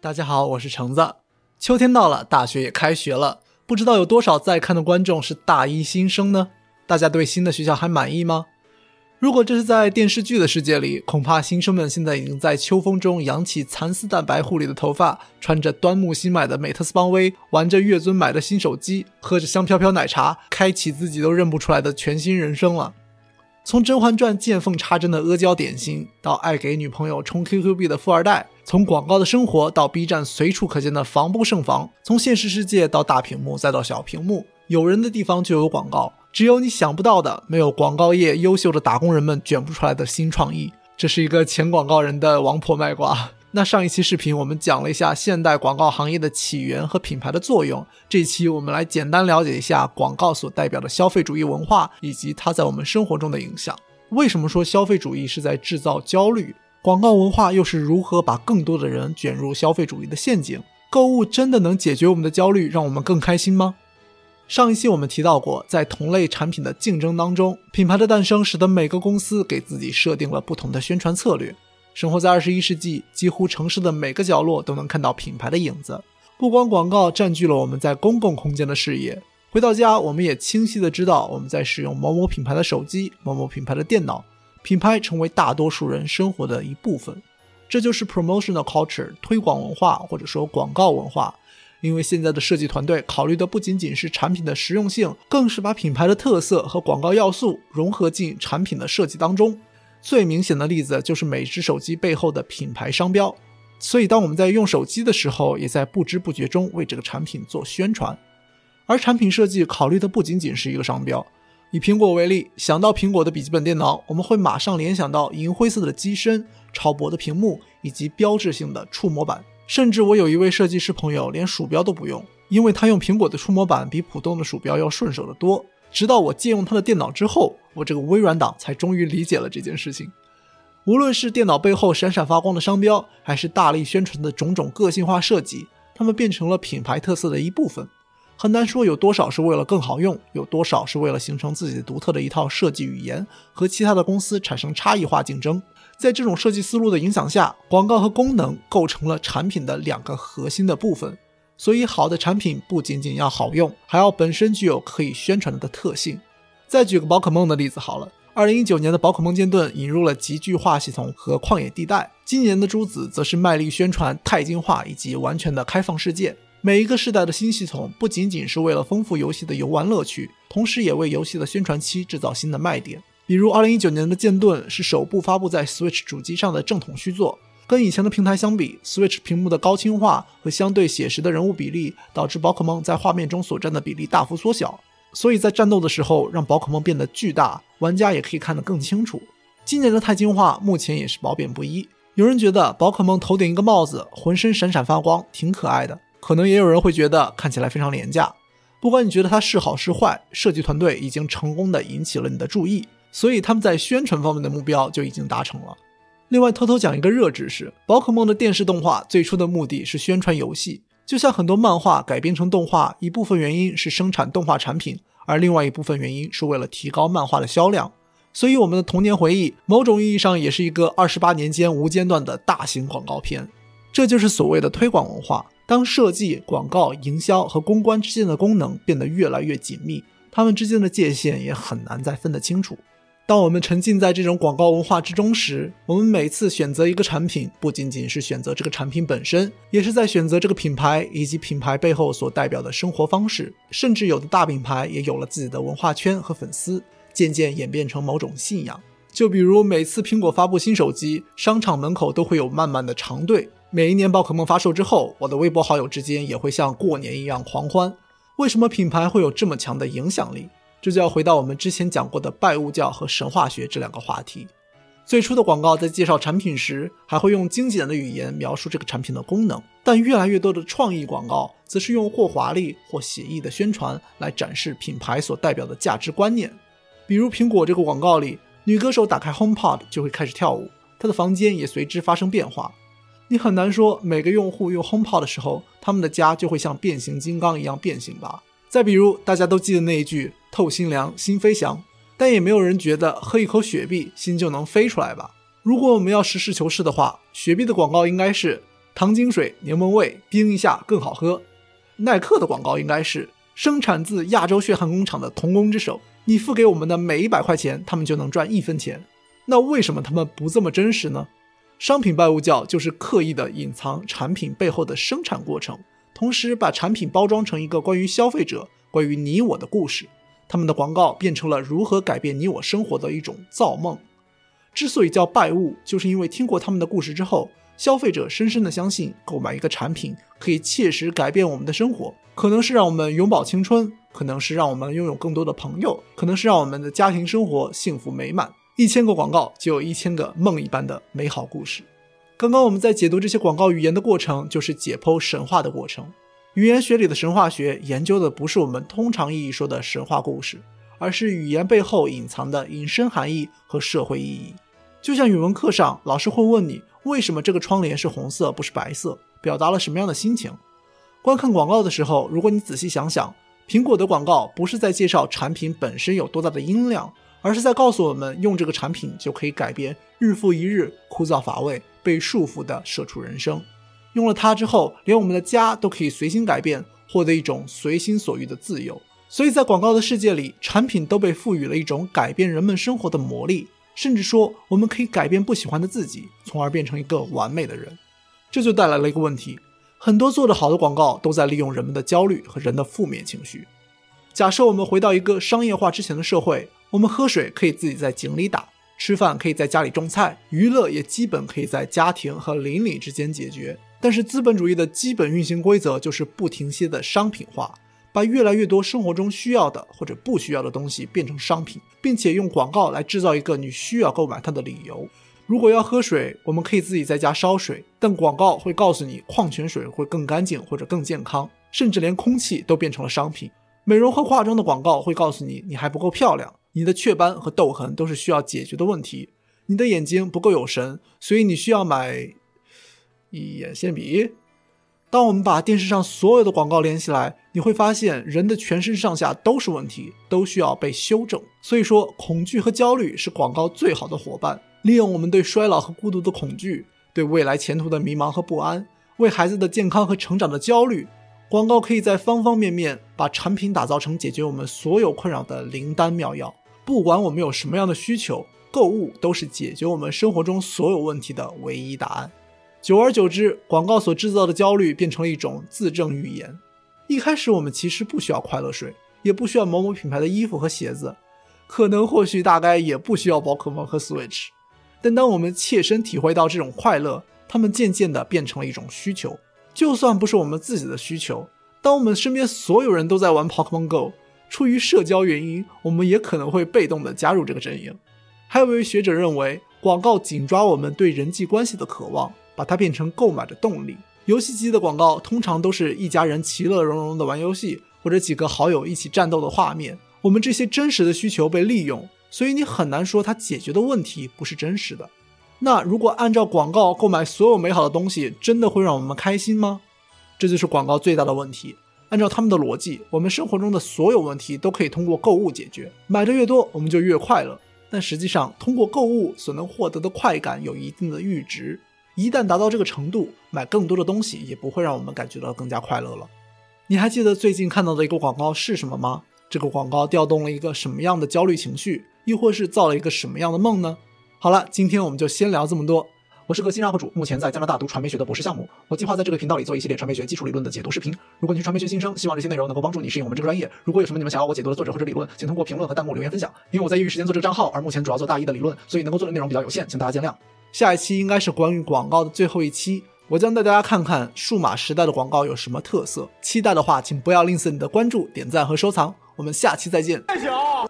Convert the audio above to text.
大家好，我是橙子。秋天到了，大学也开学了，不知道有多少在看的观众是大一新生呢？大家对新的学校还满意吗？如果这是在电视剧的世界里，恐怕新生们现在已经在秋风中扬起蚕丝蛋白护理的头发，穿着端木新买的美特斯邦威，玩着月尊买的新手机，喝着香飘飘奶茶，开启自己都认不出来的全新人生了。从《甄嬛传》见缝插针的阿胶点心，到爱给女朋友充 QQ 币的富二代；从广告的生活到 B 站随处可见的防不胜防；从现实世界到大屏幕，再到小屏幕，有人的地方就有广告。只有你想不到的，没有广告业优秀的打工人们卷不出来的新创意。这是一个前广告人的王婆卖瓜。那上一期视频我们讲了一下现代广告行业的起源和品牌的作用，这期我们来简单了解一下广告所代表的消费主义文化以及它在我们生活中的影响。为什么说消费主义是在制造焦虑？广告文化又是如何把更多的人卷入消费主义的陷阱？购物真的能解决我们的焦虑，让我们更开心吗？上一期我们提到过，在同类产品的竞争当中，品牌的诞生使得每个公司给自己设定了不同的宣传策略。生活在二十一世纪，几乎城市的每个角落都能看到品牌的影子。不光广告占据了我们在公共空间的视野，回到家，我们也清晰的知道我们在使用某某品牌的手机、某某品牌的电脑。品牌成为大多数人生活的一部分，这就是 promotional culture 推广文化，或者说广告文化。因为现在的设计团队考虑的不仅仅是产品的实用性，更是把品牌的特色和广告要素融合进产品的设计当中。最明显的例子就是每只手机背后的品牌商标，所以当我们在用手机的时候，也在不知不觉中为这个产品做宣传。而产品设计考虑的不仅仅是一个商标。以苹果为例，想到苹果的笔记本电脑，我们会马上联想到银灰色的机身、超薄的屏幕以及标志性的触摸板。甚至我有一位设计师朋友，连鼠标都不用，因为他用苹果的触摸板比普通的鼠标要顺手得多。直到我借用他的电脑之后，我这个微软党才终于理解了这件事情。无论是电脑背后闪闪发光的商标，还是大力宣传的种种个性化设计，它们变成了品牌特色的一部分。很难说有多少是为了更好用，有多少是为了形成自己独特的一套设计语言，和其他的公司产生差异化竞争。在这种设计思路的影响下，广告和功能构成了产品的两个核心的部分。所以，好的产品不仅仅要好用，还要本身具有可以宣传的特性。再举个宝可梦的例子好了，二零一九年的宝可梦剑盾引入了集聚化系统和旷野地带，今年的朱子则是卖力宣传钛金化以及完全的开放世界。每一个世代的新系统不仅仅是为了丰富游戏的游玩乐趣，同时也为游戏的宣传期制造新的卖点。比如，二零一九年的剑盾是首部发布在 Switch 主机上的正统续作。跟以前的平台相比，Switch 屏幕的高清化和相对写实的人物比例，导致宝可梦在画面中所占的比例大幅缩小。所以在战斗的时候，让宝可梦变得巨大，玩家也可以看得更清楚。今年的钛金化目前也是褒贬不一。有人觉得宝可梦头顶一个帽子，浑身闪闪发光，挺可爱的；可能也有人会觉得看起来非常廉价。不管你觉得它是好是坏，设计团队已经成功的引起了你的注意，所以他们在宣传方面的目标就已经达成了。另外，偷偷讲一个热知识：宝可梦的电视动画最初的目的是宣传游戏，就像很多漫画改编成动画，一部分原因是生产动画产品，而另外一部分原因是为了提高漫画的销量。所以，我们的童年回忆，某种意义上也是一个二十八年间无间断的大型广告片。这就是所谓的推广文化。当设计、广告、营销和公关之间的功能变得越来越紧密，它们之间的界限也很难再分得清楚。当我们沉浸在这种广告文化之中时，我们每次选择一个产品，不仅仅是选择这个产品本身，也是在选择这个品牌以及品牌背后所代表的生活方式。甚至有的大品牌也有了自己的文化圈和粉丝，渐渐演变成某种信仰。就比如每次苹果发布新手机，商场门口都会有漫漫的长队。每一年宝可梦发售之后，我的微博好友之间也会像过年一样狂欢。为什么品牌会有这么强的影响力？这就要回到我们之前讲过的拜物教和神话学这两个话题。最初的广告在介绍产品时，还会用精简的语言描述这个产品的功能，但越来越多的创意广告，则是用或华丽或写意的宣传来展示品牌所代表的价值观念。比如苹果这个广告里，女歌手打开 HomePod 就会开始跳舞，她的房间也随之发生变化。你很难说每个用户用 HomePod 的时候，他们的家就会像变形金刚一样变形吧。再比如，大家都记得那一句“透心凉，心飞翔”，但也没有人觉得喝一口雪碧，心就能飞出来吧？如果我们要实事求是的话，雪碧的广告应该是“糖精水，柠檬味，冰一下更好喝。耐克的广告应该是生产自亚洲血汗工厂的童工之手，你付给我们的每一百块钱，他们就能赚一分钱。那为什么他们不这么真实呢？商品拜物教就是刻意的隐藏产品背后的生产过程，同时把产品包装成一个关于消费者、关于你我的故事。他们的广告变成了如何改变你我生活的一种造梦。之所以叫拜物，就是因为听过他们的故事之后。消费者深深的相信，购买一个产品可以切实改变我们的生活，可能是让我们永葆青春，可能是让我们拥有更多的朋友，可能是让我们的家庭生活幸福美满。一千个广告就有一千个梦一般的美好故事。刚刚我们在解读这些广告语言的过程，就是解剖神话的过程。语言学里的神话学研究的不是我们通常意义说的神话故事，而是语言背后隐藏的隐身含义和社会意义。就像语文课上，老师会问你。为什么这个窗帘是红色不是白色？表达了什么样的心情？观看广告的时候，如果你仔细想想，苹果的广告不是在介绍产品本身有多大的音量，而是在告诉我们用这个产品就可以改变日复一日枯燥乏味、被束缚的社畜人生。用了它之后，连我们的家都可以随心改变，获得一种随心所欲的自由。所以在广告的世界里，产品都被赋予了一种改变人们生活的魔力。甚至说，我们可以改变不喜欢的自己，从而变成一个完美的人。这就带来了一个问题：很多做得好的广告都在利用人们的焦虑和人的负面情绪。假设我们回到一个商业化之前的社会，我们喝水可以自己在井里打，吃饭可以在家里种菜，娱乐也基本可以在家庭和邻里之间解决。但是资本主义的基本运行规则就是不停歇的商品化。把越来越多生活中需要的或者不需要的东西变成商品，并且用广告来制造一个你需要购买它的理由。如果要喝水，我们可以自己在家烧水，但广告会告诉你矿泉水会更干净或者更健康，甚至连空气都变成了商品。美容和化妆的广告会告诉你你还不够漂亮，你的雀斑和痘痕都是需要解决的问题，你的眼睛不够有神，所以你需要买眼线笔。当我们把电视上所有的广告连起来，你会发现人的全身上下都是问题，都需要被修正。所以说，恐惧和焦虑是广告最好的伙伴，利用我们对衰老和孤独的恐惧，对未来前途的迷茫和不安，为孩子的健康和成长的焦虑，广告可以在方方面面把产品打造成解决我们所有困扰的灵丹妙药。不管我们有什么样的需求，购物都是解决我们生活中所有问题的唯一答案。久而久之，广告所制造的焦虑变成了一种自证预言。一开始，我们其实不需要快乐水，也不需要某某品牌的衣服和鞋子，可能、或许、大概也不需要宝可梦和 Switch。但当我们切身体会到这种快乐，它们渐渐地变成了一种需求。就算不是我们自己的需求，当我们身边所有人都在玩 Pokemon Go，出于社交原因，我们也可能会被动地加入这个阵营。还有一位学者认为，广告紧抓我们对人际关系的渴望。把它变成购买的动力。游戏机的广告通常都是一家人其乐融融的玩游戏，或者几个好友一起战斗的画面。我们这些真实的需求被利用，所以你很难说它解决的问题不是真实的。那如果按照广告购买所有美好的东西，真的会让我们开心吗？这就是广告最大的问题。按照他们的逻辑，我们生活中的所有问题都可以通过购物解决，买的越多我们就越快乐。但实际上，通过购物所能获得的快感有一定的阈值。一旦达到这个程度，买更多的东西也不会让我们感觉到更加快乐了。你还记得最近看到的一个广告是什么吗？这个广告调动了一个什么样的焦虑情绪，亦或是造了一个什么样的梦呢？好了，今天我们就先聊这么多。我是个新 UP 主，目前在加拿大读传媒学的博士项目。我计划在这个频道里做一系列传媒学基础理论的解读视频。如果你是传媒学新生，希望这些内容能够帮助你适应我们这个专业。如果有什么你们想要我解读的作者或者理论，请通过评论和弹幕留言分享。因为我在业余时间做这个账号，而目前主要做大一的理论，所以能够做的内容比较有限，请大家见谅。下一期应该是关于广告的最后一期，我将带大家看看数码时代的广告有什么特色。期待的话，请不要吝啬你的关注、点赞和收藏。我们下期再见。太小。